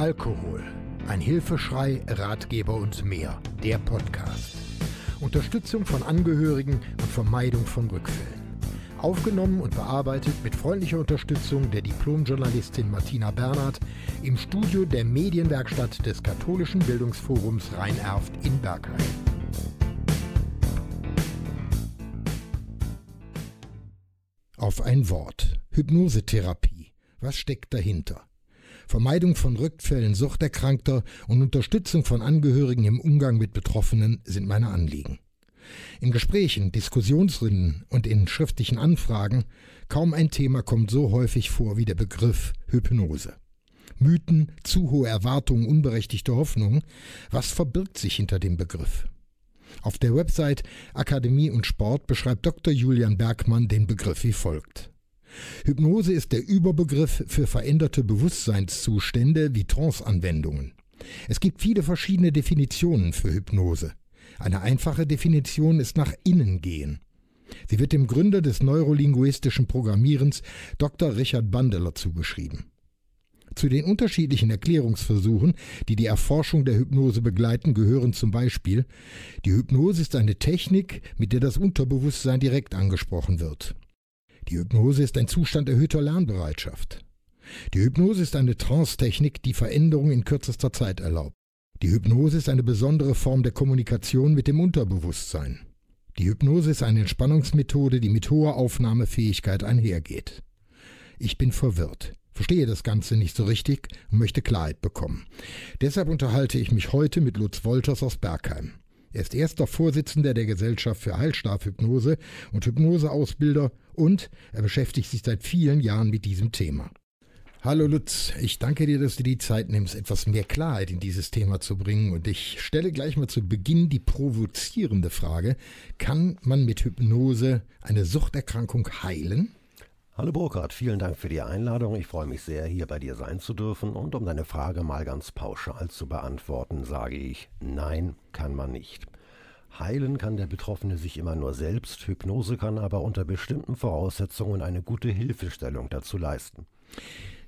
Alkohol. Ein Hilfeschrei, Ratgeber und mehr. Der Podcast. Unterstützung von Angehörigen und Vermeidung von Rückfällen. Aufgenommen und bearbeitet mit freundlicher Unterstützung der Diplomjournalistin Martina Bernhard im Studio der Medienwerkstatt des Katholischen Bildungsforums Rhein-Erft in Bergheim. Auf ein Wort. Hypnosetherapie. Was steckt dahinter? Vermeidung von Rückfällen Suchterkrankter und Unterstützung von Angehörigen im Umgang mit Betroffenen sind meine Anliegen. In Gesprächen, Diskussionsrunden und in schriftlichen Anfragen kaum ein Thema kommt so häufig vor wie der Begriff Hypnose. Mythen, zu hohe Erwartungen, unberechtigte Hoffnungen, was verbirgt sich hinter dem Begriff? Auf der Website Akademie und Sport beschreibt Dr. Julian Bergmann den Begriff wie folgt. Hypnose ist der Überbegriff für veränderte Bewusstseinszustände wie Trance-Anwendungen. Es gibt viele verschiedene Definitionen für Hypnose. Eine einfache Definition ist nach innen gehen. Sie wird dem Gründer des neurolinguistischen Programmierens Dr. Richard Bandeler zugeschrieben. Zu den unterschiedlichen Erklärungsversuchen, die die Erforschung der Hypnose begleiten, gehören zum Beispiel die Hypnose ist eine Technik, mit der das Unterbewusstsein direkt angesprochen wird. Die Hypnose ist ein Zustand erhöhter Lernbereitschaft. Die Hypnose ist eine Trance-Technik, die Veränderungen in kürzester Zeit erlaubt. Die Hypnose ist eine besondere Form der Kommunikation mit dem Unterbewusstsein. Die Hypnose ist eine Entspannungsmethode, die mit hoher Aufnahmefähigkeit einhergeht. Ich bin verwirrt verstehe das Ganze nicht so richtig und möchte Klarheit bekommen. Deshalb unterhalte ich mich heute mit Lutz Wolters aus Bergheim. Er ist erster Vorsitzender der Gesellschaft für Heilstabhypnose und Hypnoseausbilder und er beschäftigt sich seit vielen Jahren mit diesem Thema. Hallo Lutz, ich danke dir, dass du die Zeit nimmst, etwas mehr Klarheit in dieses Thema zu bringen. Und ich stelle gleich mal zu Beginn die provozierende Frage, kann man mit Hypnose eine Suchterkrankung heilen? Hallo Burkhard, vielen Dank für die Einladung. Ich freue mich sehr, hier bei dir sein zu dürfen. Und um deine Frage mal ganz pauschal zu beantworten, sage ich, nein, kann man nicht. Heilen kann der Betroffene sich immer nur selbst, Hypnose kann aber unter bestimmten Voraussetzungen eine gute Hilfestellung dazu leisten.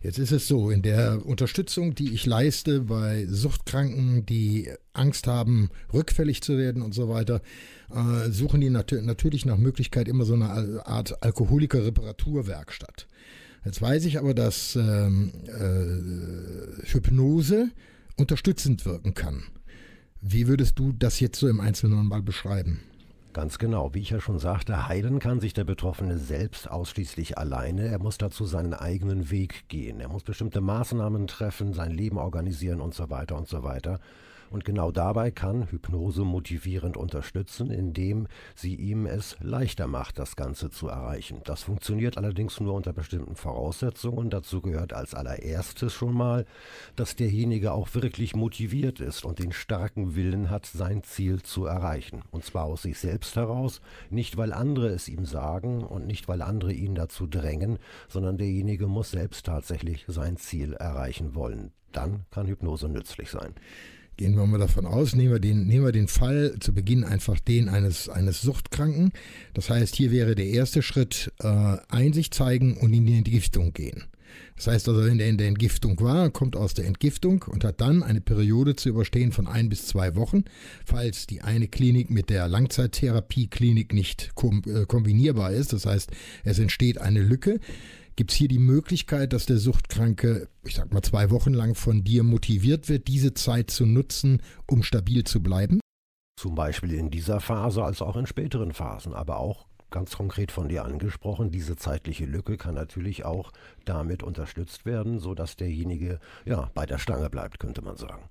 Jetzt ist es so, in der Unterstützung, die ich leiste bei Suchtkranken, die Angst haben, rückfällig zu werden und so weiter, äh, suchen die nat natürlich nach Möglichkeit immer so eine Art Alkoholiker-Reparaturwerkstatt. Jetzt weiß ich aber, dass ähm, äh, Hypnose unterstützend wirken kann. Wie würdest du das jetzt so im Einzelnen mal beschreiben? Ganz genau. Wie ich ja schon sagte, heilen kann sich der Betroffene selbst ausschließlich alleine. Er muss dazu seinen eigenen Weg gehen. Er muss bestimmte Maßnahmen treffen, sein Leben organisieren und so weiter und so weiter. Und genau dabei kann Hypnose motivierend unterstützen, indem sie ihm es leichter macht, das Ganze zu erreichen. Das funktioniert allerdings nur unter bestimmten Voraussetzungen. Dazu gehört als allererstes schon mal, dass derjenige auch wirklich motiviert ist und den starken Willen hat, sein Ziel zu erreichen. Und zwar aus sich selbst heraus, nicht weil andere es ihm sagen und nicht weil andere ihn dazu drängen, sondern derjenige muss selbst tatsächlich sein Ziel erreichen wollen. Dann kann Hypnose nützlich sein. Gehen wir mal davon aus, nehmen wir den, nehmen wir den Fall zu Beginn einfach den eines, eines Suchtkranken. Das heißt, hier wäre der erste Schritt äh, Einsicht zeigen und in die Entgiftung gehen. Das heißt also, wenn der in der Entgiftung war, kommt aus der Entgiftung und hat dann eine Periode zu überstehen von ein bis zwei Wochen, falls die eine Klinik mit der Langzeittherapie-Klinik nicht äh, kombinierbar ist. Das heißt, es entsteht eine Lücke Gibt es hier die Möglichkeit, dass der Suchtkranke, ich sag mal, zwei Wochen lang von dir motiviert wird, diese Zeit zu nutzen, um stabil zu bleiben? Zum Beispiel in dieser Phase als auch in späteren Phasen, aber auch ganz konkret von dir angesprochen, diese zeitliche Lücke kann natürlich auch damit unterstützt werden, sodass derjenige ja bei der Stange bleibt, könnte man sagen.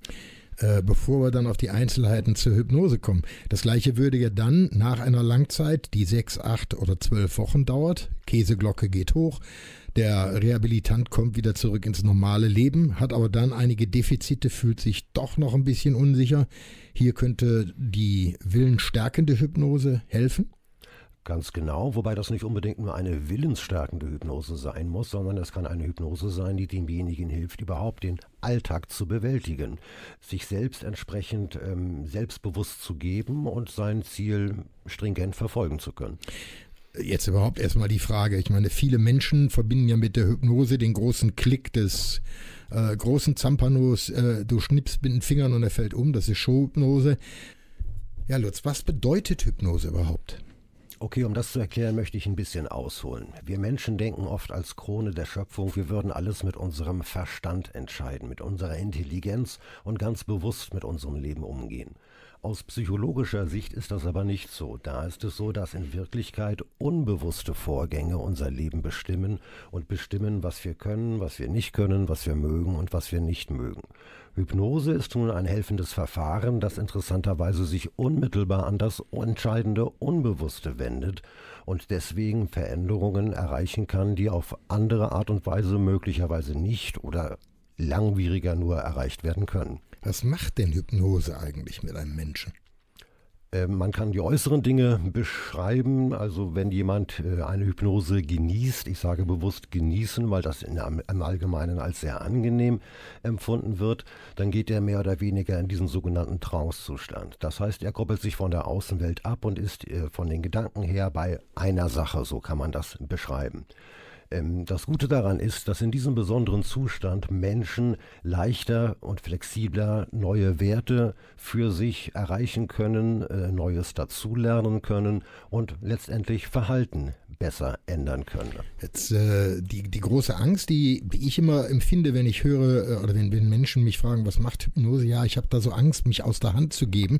Äh, bevor wir dann auf die Einzelheiten zur Hypnose kommen. Das gleiche würde ja dann nach einer Langzeit, die sechs, acht oder zwölf Wochen dauert, Käseglocke geht hoch, der Rehabilitant kommt wieder zurück ins normale Leben, hat aber dann einige Defizite, fühlt sich doch noch ein bisschen unsicher. Hier könnte die willensstärkende Hypnose helfen. Ganz genau, wobei das nicht unbedingt nur eine willensstärkende Hypnose sein muss, sondern es kann eine Hypnose sein, die demjenigen hilft, überhaupt den Alltag zu bewältigen, sich selbst entsprechend ähm, selbstbewusst zu geben und sein Ziel stringent verfolgen zu können. Jetzt überhaupt erstmal die Frage. Ich meine, viele Menschen verbinden ja mit der Hypnose den großen Klick des äh, großen Zampanos. Äh, du schnippst mit den Fingern und er fällt um. Das ist Showhypnose. Ja, Lutz, was bedeutet Hypnose überhaupt? Okay, um das zu erklären, möchte ich ein bisschen ausholen. Wir Menschen denken oft als Krone der Schöpfung, wir würden alles mit unserem Verstand entscheiden, mit unserer Intelligenz und ganz bewusst mit unserem Leben umgehen. Aus psychologischer Sicht ist das aber nicht so. Da ist es so, dass in Wirklichkeit unbewusste Vorgänge unser Leben bestimmen und bestimmen, was wir können, was wir nicht können, was wir mögen und was wir nicht mögen. Hypnose ist nun ein helfendes Verfahren, das interessanterweise sich unmittelbar an das entscheidende Unbewusste wendet und deswegen Veränderungen erreichen kann, die auf andere Art und Weise möglicherweise nicht oder langwieriger nur erreicht werden können. Was macht denn Hypnose eigentlich mit einem Menschen? Ähm, man kann die äußeren Dinge beschreiben. Also wenn jemand äh, eine Hypnose genießt, ich sage bewusst genießen, weil das im Allgemeinen als sehr angenehm empfunden wird, dann geht er mehr oder weniger in diesen sogenannten Trance-Zustand. Das heißt, er koppelt sich von der Außenwelt ab und ist äh, von den Gedanken her bei einer Sache, so kann man das beschreiben. Ähm, das Gute daran ist, dass in diesem besonderen Zustand Menschen leichter und flexibler neue Werte für sich erreichen können, äh, Neues dazulernen können und letztendlich Verhalten besser ändern können. Jetzt äh, die, die große Angst, die, die ich immer empfinde, wenn ich höre äh, oder wenn, wenn Menschen mich fragen, was macht Hypnose? Ja, ich habe da so Angst, mich aus der Hand zu geben.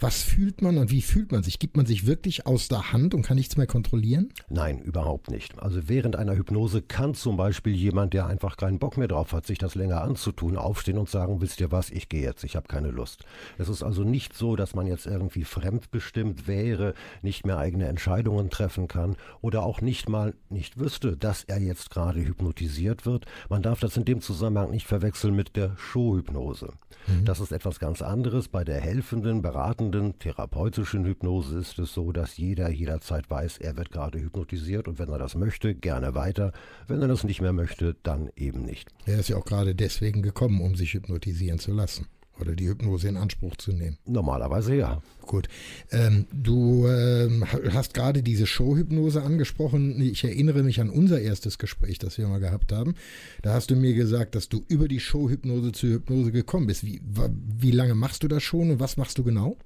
Was fühlt man und wie fühlt man sich? Gibt man sich wirklich aus der Hand und kann nichts mehr kontrollieren? Nein, überhaupt nicht. Also während einer Hypnose kann zum Beispiel jemand, der einfach keinen Bock mehr drauf hat, sich das länger anzutun, aufstehen und sagen, wisst ihr was, ich gehe jetzt, ich habe keine Lust. Es ist also nicht so, dass man jetzt irgendwie fremdbestimmt wäre, nicht mehr eigene Entscheidungen treffen kann oder oder auch nicht mal nicht wüsste, dass er jetzt gerade hypnotisiert wird. Man darf das in dem Zusammenhang nicht verwechseln mit der Showhypnose. Mhm. Das ist etwas ganz anderes. Bei der helfenden, beratenden, therapeutischen Hypnose ist es so, dass jeder jederzeit weiß, er wird gerade hypnotisiert und wenn er das möchte, gerne weiter. Wenn er das nicht mehr möchte, dann eben nicht. Er ist ja auch gerade deswegen gekommen, um sich hypnotisieren zu lassen oder die Hypnose in Anspruch zu nehmen? Normalerweise ja. Gut. Ähm, du ähm, hast gerade diese Showhypnose angesprochen. Ich erinnere mich an unser erstes Gespräch, das wir mal gehabt haben. Da hast du mir gesagt, dass du über die Showhypnose zur Hypnose gekommen bist. Wie, wie lange machst du das schon und was machst du genau?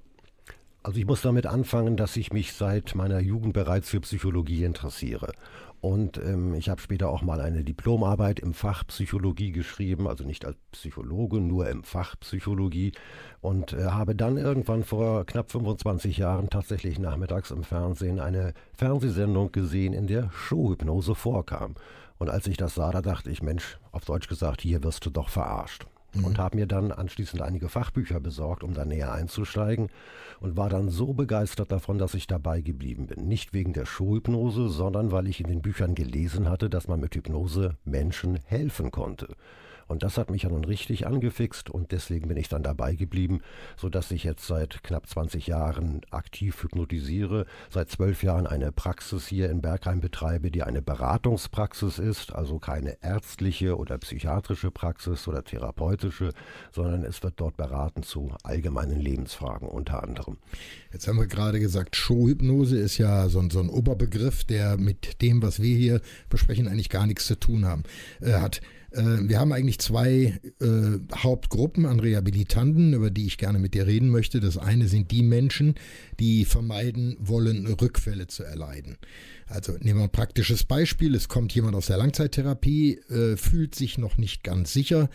Also ich muss damit anfangen, dass ich mich seit meiner Jugend bereits für Psychologie interessiere. Und ähm, ich habe später auch mal eine Diplomarbeit im Fach Psychologie geschrieben, also nicht als Psychologe, nur im Fach Psychologie. Und äh, habe dann irgendwann vor knapp 25 Jahren tatsächlich nachmittags im Fernsehen eine Fernsehsendung gesehen, in der Showhypnose vorkam. Und als ich das sah, da dachte ich, Mensch, auf Deutsch gesagt, hier wirst du doch verarscht mhm. und habe mir dann anschließend einige Fachbücher besorgt, um da näher einzusteigen und war dann so begeistert davon, dass ich dabei geblieben bin. Nicht wegen der Showhypnose, sondern weil ich in den Büchern gelesen hatte, dass man mit Hypnose Menschen helfen konnte. Und das hat mich ja nun richtig angefixt und deswegen bin ich dann dabei geblieben, sodass ich jetzt seit knapp 20 Jahren aktiv hypnotisiere, seit zwölf Jahren eine Praxis hier in Bergheim betreibe, die eine Beratungspraxis ist, also keine ärztliche oder psychiatrische Praxis oder therapeutische, sondern es wird dort beraten zu allgemeinen Lebensfragen unter anderem. Jetzt haben wir gerade gesagt, Showhypnose ist ja so ein, so ein Oberbegriff, der mit dem, was wir hier besprechen, eigentlich gar nichts zu tun haben, äh, hat. Äh, wir haben eigentlich zwei äh, Hauptgruppen an Rehabilitanten, über die ich gerne mit dir reden möchte. Das eine sind die Menschen, die vermeiden wollen, Rückfälle zu erleiden. Also nehmen wir ein praktisches Beispiel. Es kommt jemand aus der Langzeittherapie, äh, fühlt sich noch nicht ganz sicher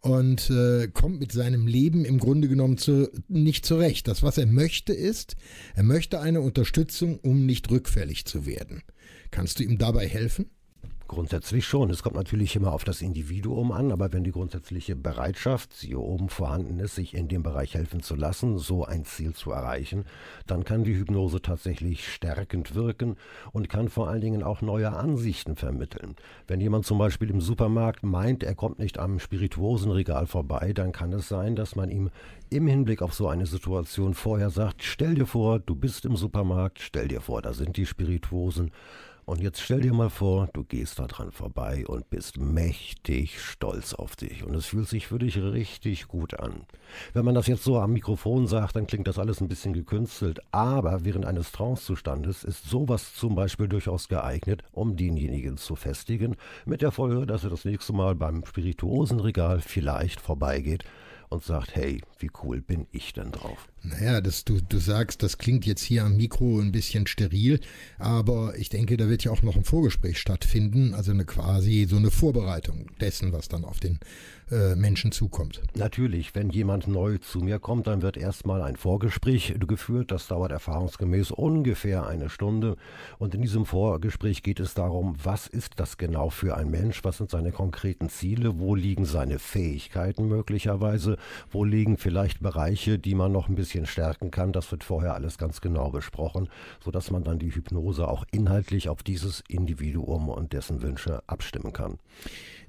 und äh, kommt mit seinem Leben im Grunde genommen zu, nicht zurecht. Das, was er möchte, ist, er möchte eine Unterstützung, um nicht rückfällig zu werden. Kannst du ihm dabei helfen? Grundsätzlich schon. Es kommt natürlich immer auf das Individuum an, aber wenn die grundsätzliche Bereitschaft, siehe oben, vorhanden ist, sich in dem Bereich helfen zu lassen, so ein Ziel zu erreichen, dann kann die Hypnose tatsächlich stärkend wirken und kann vor allen Dingen auch neue Ansichten vermitteln. Wenn jemand zum Beispiel im Supermarkt meint, er kommt nicht am Spirituosenregal vorbei, dann kann es sein, dass man ihm im Hinblick auf so eine Situation vorher sagt, stell dir vor, du bist im Supermarkt, stell dir vor, da sind die Spirituosen Und jetzt stell dir mal vor, du gehst da dran vorbei und bist mächtig stolz auf dich. Und es fühlt sich für dich richtig gut an. Wenn man das jetzt so am Mikrofon sagt, dann klingt das alles ein bisschen gekünstelt. Aber während eines Trancezustandes ist sowas zum Beispiel durchaus geeignet, um denjenigen zu festigen. Mit der Folge, dass er das nächste Mal beim Spirituosenregal vielleicht vorbeigeht und sagt, hey, wie cool bin ich denn drauf? Naja, das, du, du sagst, das klingt jetzt hier am Mikro ein bisschen steril, aber ich denke, da wird ja auch noch ein Vorgespräch stattfinden, also eine quasi so eine Vorbereitung dessen, was dann auf den äh, Menschen zukommt. Natürlich, wenn jemand neu zu mir kommt, dann wird erstmal ein Vorgespräch geführt. Das dauert erfahrungsgemäß ungefähr eine Stunde. Und in diesem Vorgespräch geht es darum, was ist das genau für ein Mensch? Was sind seine konkreten Ziele? Wo liegen seine Fähigkeiten möglicherweise? Wo liegen vielleicht Bereiche, die man noch ein bisschen stärken kann? Das wird vorher alles ganz genau besprochen, sodass man dann die Hypnose auch inhaltlich auf dieses Individuum und dessen Wünsche abstimmen kann.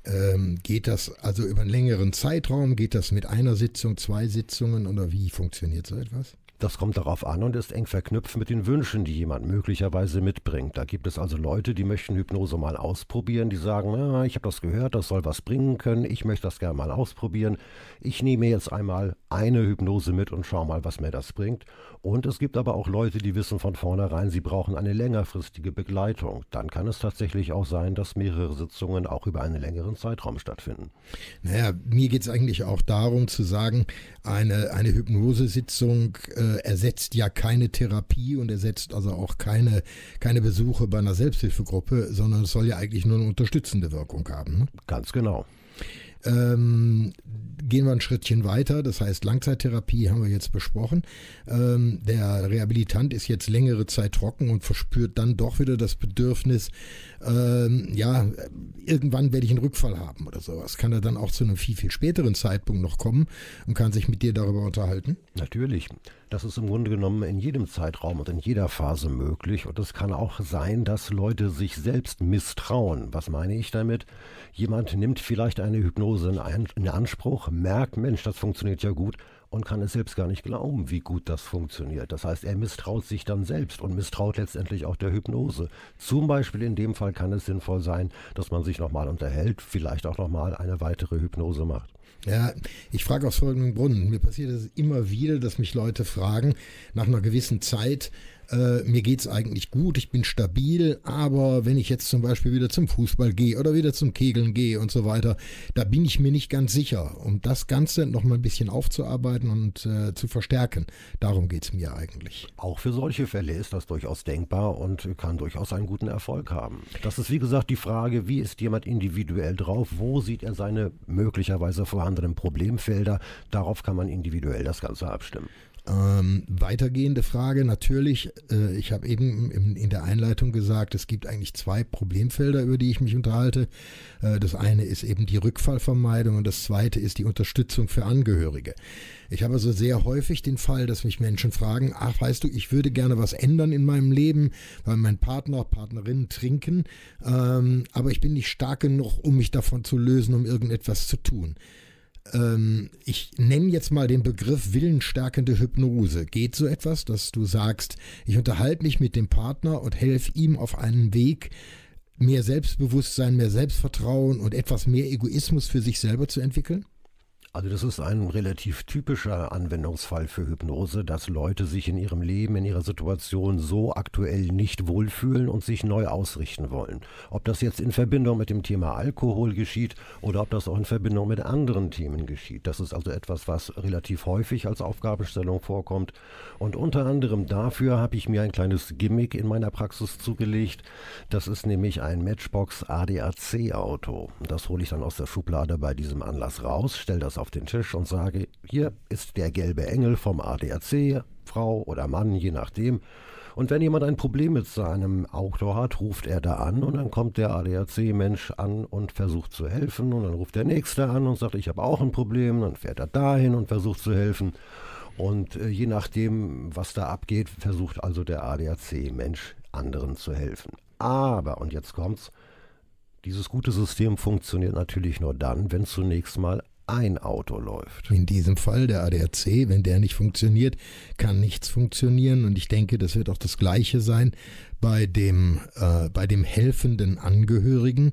Ähm, geht das also über einen längeren Zeitraum? Geht das mit einer Sitzung, zwei Sitzungen oder wie funktioniert so etwas? Das kommt darauf an und ist eng verknüpft mit den Wünschen, die jemand möglicherweise mitbringt. Da gibt es also Leute, die möchten Hypnose mal ausprobieren, die sagen, ja, ich habe das gehört, das soll was bringen können, ich möchte das gerne mal ausprobieren. Ich nehme jetzt einmal eine Hypnose mit und schaue mal, was mir das bringt. Und es gibt aber auch Leute, die wissen von vornherein, sie brauchen eine längerfristige Begleitung. Dann kann es tatsächlich auch sein, dass mehrere Sitzungen auch über einen längeren Zeitraum stattfinden. Naja, mir geht es eigentlich auch darum zu sagen, eine, eine Hypnosesitzung äh, ersetzt ja keine Therapie und ersetzt also auch keine, keine Besuche bei einer Selbsthilfegruppe, sondern es soll ja eigentlich nur eine unterstützende Wirkung haben. Ne? Ganz genau. Ähm, gehen wir ein Schrittchen weiter, das heißt Langzeittherapie haben wir jetzt besprochen. Ähm, der Rehabilitant ist jetzt längere Zeit trocken und verspürt dann doch wieder das Bedürfnis, ähm, ja, irgendwann werde ich einen Rückfall haben oder sowas. Kann er dann auch zu einem viel, viel späteren Zeitpunkt noch kommen und kann sich mit dir darüber unterhalten? Natürlich. Das ist im Grunde genommen in jedem Zeitraum und in jeder Phase möglich. Und es kann auch sein, dass Leute sich selbst misstrauen. Was meine ich damit? Jemand nimmt vielleicht eine Hypnose in Anspruch, merkt, Mensch, das funktioniert ja gut und kann es selbst gar nicht glauben, wie gut das funktioniert. Das heißt, er misstraut sich dann selbst und misstraut letztendlich auch der Hypnose. Zum Beispiel in dem Fall kann es sinnvoll sein, dass man sich nochmal unterhält, vielleicht auch nochmal eine weitere Hypnose macht. Ja, ich frage aus folgendem Grund. Mir passiert es immer wieder, dass mich Leute fragen, nach einer gewissen Zeit, äh, mir geht es eigentlich gut, ich bin stabil, aber wenn ich jetzt zum Beispiel wieder zum Fußball gehe oder wieder zum Kegeln gehe und so weiter, da bin ich mir nicht ganz sicher. Um das Ganze noch mal ein bisschen aufzuarbeiten und äh, zu verstärken, darum geht es mir eigentlich. Auch für solche Fälle ist das durchaus denkbar und kann durchaus einen guten Erfolg haben. Das ist wie gesagt die Frage, wie ist jemand individuell drauf, wo sieht er seine möglicherweise vorhandenen Problemfelder, darauf kann man individuell das Ganze abstimmen. Ähm, weitergehende Frage natürlich, äh, ich habe eben in, in, der Einleitung gesagt, es gibt eigentlich zwei Problemfelder, über die ich mich unterhalte. Äh, das eine ist eben die Rückfallvermeidung und das zweite ist die Unterstützung für Angehörige. Ich habe also sehr häufig den Fall, dass mich Menschen fragen, ach weißt du, ich würde gerne was ändern in meinem Leben, weil mein Partner, Partnerin trinken, ähm, aber ich bin nicht stark genug, um mich davon zu lösen, um irgendetwas zu tun ähm, ich nenne jetzt mal den Begriff willensstärkende Hypnose. Geht so etwas, dass du sagst, ich unterhalte mich mit dem Partner und helfe ihm auf einen Weg, mehr Selbstbewusstsein, mehr Selbstvertrauen und etwas mehr Egoismus für sich selber zu entwickeln? Also das ist ein relativ typischer Anwendungsfall für Hypnose, dass Leute sich in ihrem Leben, in ihrer Situation so aktuell nicht wohlfühlen und sich neu ausrichten wollen. Ob das jetzt in Verbindung mit dem Thema Alkohol geschieht oder ob das auch in Verbindung mit anderen Themen geschieht. Das ist also etwas, was relativ häufig als Aufgabenstellung vorkommt. Und unter anderem dafür habe ich mir ein kleines Gimmick in meiner Praxis zugelegt. Das ist nämlich ein Matchbox ADAC Auto. Das hole ich dann aus der Schublade bei diesem Anlass raus, stelle das auf auf den Tisch und sage, hier ist der gelbe Engel vom ADAC, Frau oder Mann, je nachdem. Und wenn jemand ein Problem mit seinem Auto hat, ruft er da an und dann kommt der ADAC-Mensch an und versucht zu helfen. Und dann ruft der Nächste an und sagt, ich habe auch ein Problem. Dann fährt er dahin und versucht zu helfen. Und äh, je nachdem, was da abgeht, versucht also der ADAC-Mensch anderen zu helfen. Aber, und jetzt kommt's, dieses gute System funktioniert natürlich nur dann, wenn zunächst mal ein Auto läuft. In diesem Fall der ADAC, wenn der nicht funktioniert, kann nichts funktionieren. Und ich denke, das wird auch das Gleiche sein bei dem, äh, bei dem helfenden Angehörigen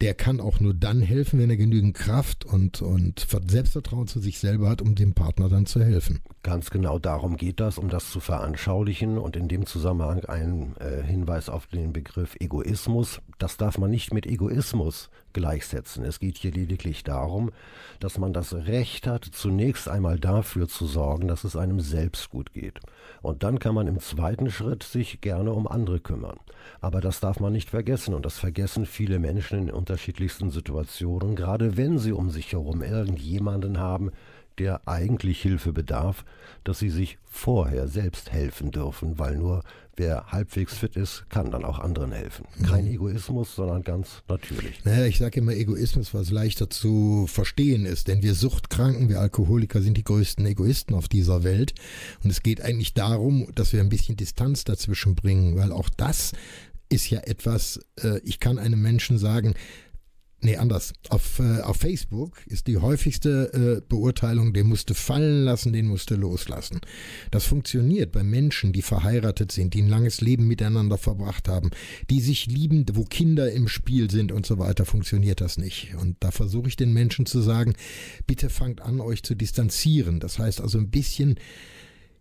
der kann auch nur dann helfen, wenn er genügend Kraft und, und Selbstvertrauen zu sich selber hat, um dem Partner dann zu helfen. Ganz genau darum geht das, um das zu veranschaulichen und in dem Zusammenhang ein äh, Hinweis auf den Begriff Egoismus. Das darf man nicht mit Egoismus gleichsetzen. Es geht hier lediglich darum, dass man das Recht hat, zunächst einmal dafür zu sorgen, dass es einem selbst gut geht. Und dann kann man im zweiten Schritt sich gerne um andere kümmern. Aber das darf man nicht vergessen und das vergessen viele Menschen in unterschiedlichsten Situationen, gerade wenn sie um sich herum irgendjemanden haben, der eigentlich Hilfe bedarf, dass sie sich vorher selbst helfen dürfen, weil nur wer halbwegs fit ist, kann dann auch anderen helfen. Kein mhm. Egoismus, sondern ganz natürlich. Naja, ich sage immer Egoismus, was leichter zu verstehen ist, denn wir Suchtkranken, wir Alkoholiker sind die größten Egoisten auf dieser Welt und es geht eigentlich darum, dass wir ein bisschen Distanz dazwischen bringen, weil auch das ist ja etwas, äh, ich kann einem Menschen sagen, Nee, anders. Auf, äh, auf Facebook ist die häufigste äh, Beurteilung, den musste fallen lassen, den musste loslassen. Das funktioniert bei Menschen, die verheiratet sind, die ein langes Leben miteinander verbracht haben, die sich lieben, wo Kinder im Spiel sind und so weiter, funktioniert das nicht. Und da versuche ich den Menschen zu sagen, bitte fangt an, euch zu distanzieren. Das heißt also ein bisschen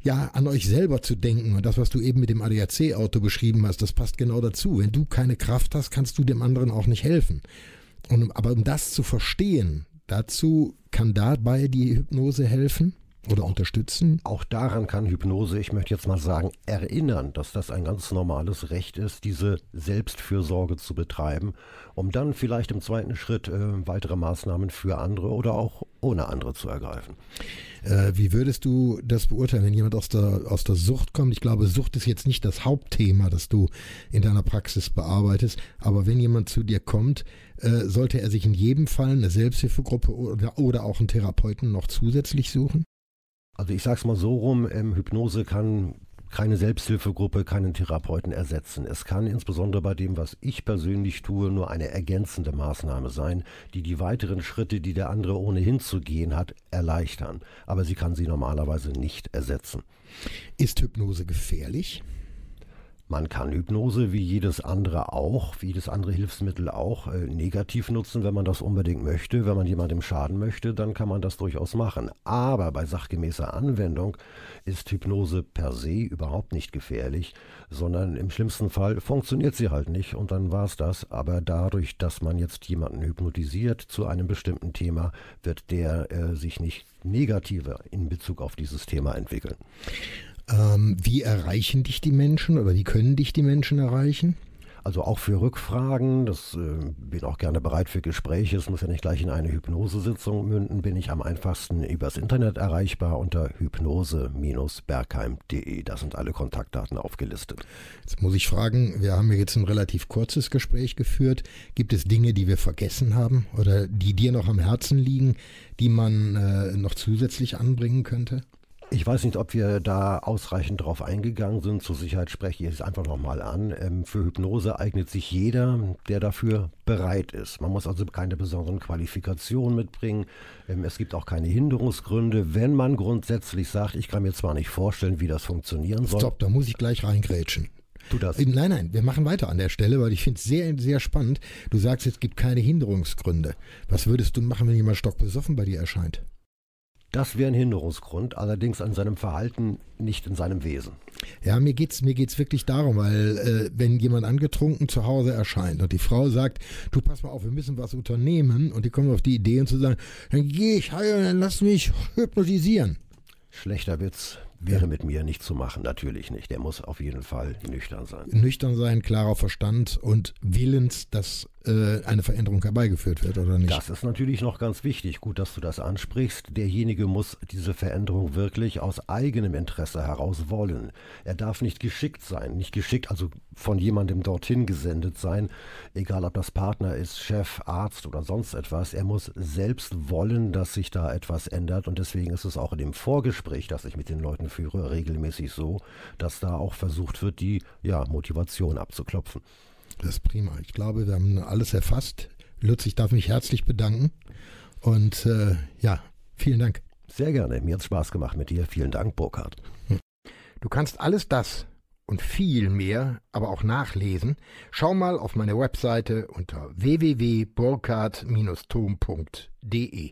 ja, an euch selber zu denken. Und das, was du eben mit dem ADAC-Auto beschrieben hast, das passt genau dazu. Wenn du keine Kraft hast, kannst du dem anderen auch nicht helfen. Und, aber um das zu verstehen, dazu kann dabei die Hypnose helfen oder unterstützen? Auch daran kann Hypnose, ich möchte jetzt mal sagen, erinnern, dass das ein ganz normales Recht ist, diese Selbstfürsorge zu betreiben, um dann vielleicht im zweiten Schritt äh, weitere Maßnahmen für andere oder auch ohne andere zu ergreifen. Äh, wie würdest du das beurteilen, wenn jemand aus der, aus der Sucht kommt? Ich glaube, Sucht ist jetzt nicht das Hauptthema, das du in deiner Praxis bearbeitest, aber wenn jemand zu dir kommt, äh, sollte er sich in jedem Fall eine Selbsthilfegruppe oder, oder auch einen Therapeuten noch zusätzlich suchen? Also ich sage es mal so rum, ähm, Hypnose kann keine Selbsthilfegruppe, keinen Therapeuten ersetzen. Es kann insbesondere bei dem, was ich persönlich tue, nur eine ergänzende Maßnahme sein, die die weiteren Schritte, die der andere ohnehin zu gehen hat, erleichtern. Aber sie kann sie normalerweise nicht ersetzen. Ist Hypnose gefährlich? Man kann Hypnose wie jedes andere auch, wie jedes andere Hilfsmittel auch äh, negativ nutzen, wenn man das unbedingt möchte. Wenn man jemandem schaden möchte, dann kann man das durchaus machen. Aber bei sachgemäßer Anwendung ist Hypnose per se überhaupt nicht gefährlich, sondern im schlimmsten Fall funktioniert sie halt nicht und dann war es das. Aber dadurch, dass man jetzt jemanden hypnotisiert zu einem bestimmten Thema, wird der äh, sich nicht negativer in Bezug auf dieses Thema entwickeln. Ähm, wie erreichen dich die Menschen oder wie können dich die Menschen erreichen? Also auch für Rückfragen, das äh, bin auch gerne bereit für Gespräche. Es muss ja nicht gleich in eine Hypnosesitzung münden, bin ich am einfachsten übers Internet erreichbar unter hypnose-bergheim.de. Da sind alle Kontaktdaten aufgelistet. Jetzt muss ich fragen, wir haben jetzt ein relativ kurzes Gespräch geführt. Gibt es Dinge, die wir vergessen haben oder die dir noch am Herzen liegen, die man äh, noch zusätzlich anbringen könnte? Ich weiß nicht, ob wir da ausreichend drauf eingegangen sind. Zur Sicherheit spreche ich es einfach nochmal an. Ähm, für Hypnose eignet sich jeder, der dafür bereit ist. Man muss also keine besonderen Qualifikationen mitbringen. Ähm, es gibt auch keine Hinderungsgründe. Wenn man grundsätzlich sagt, ich kann mir zwar nicht vorstellen, wie das funktionieren soll. Stopp, da muss ich gleich reingrätschen. Tu das. Äh, nein, nein, wir machen weiter an der Stelle, weil ich finde es sehr, sehr spannend. Du sagst, es gibt keine Hinderungsgründe. Was würdest du machen, wenn jemand stockbesoffen bei dir erscheint? Das wäre ein Hinderungsgrund, allerdings an seinem Verhalten, nicht in seinem Wesen. Ja, mir geht's mir geht's wirklich darum, weil äh, wenn jemand angetrunken zu Hause erscheint und die Frau sagt, du pass mal auf, wir müssen was unternehmen und die kommen auf die Idee und zu sagen, dann gehe ich heil, dann lass mich hypnotisieren. Schlechter Witz wäre mit mir nicht zu machen, natürlich nicht. Der muss auf jeden Fall nüchtern sein. Nüchtern sein, klarer Verstand und willens, dass äh, eine Veränderung herbeigeführt wird oder nicht. Das ist natürlich noch ganz wichtig. Gut, dass du das ansprichst. Derjenige muss diese Veränderung wirklich aus eigenem Interesse heraus wollen. Er darf nicht geschickt sein, nicht geschickt, also von jemandem dorthin gesendet sein, egal ob das Partner ist, Chef, Arzt oder sonst etwas. Er muss selbst wollen, dass sich da etwas ändert und deswegen ist es auch in dem Vorgespräch, das ich mit den Leuten führe, regelmäßig so, dass da auch versucht wird, die ja, Motivation abzuklopfen. Das ist prima. Ich glaube, wir haben alles erfasst. Lutz, ich darf mich herzlich bedanken Und äh, ja, vielen Dank. Sehr gerne. Mir hat Spaß gemacht mit dir. Vielen Dank, Burkhard. Du kannst alles das und viel mehr aber auch nachlesen. Schau mal auf meine Webseite unter www.burkhard-tom.de.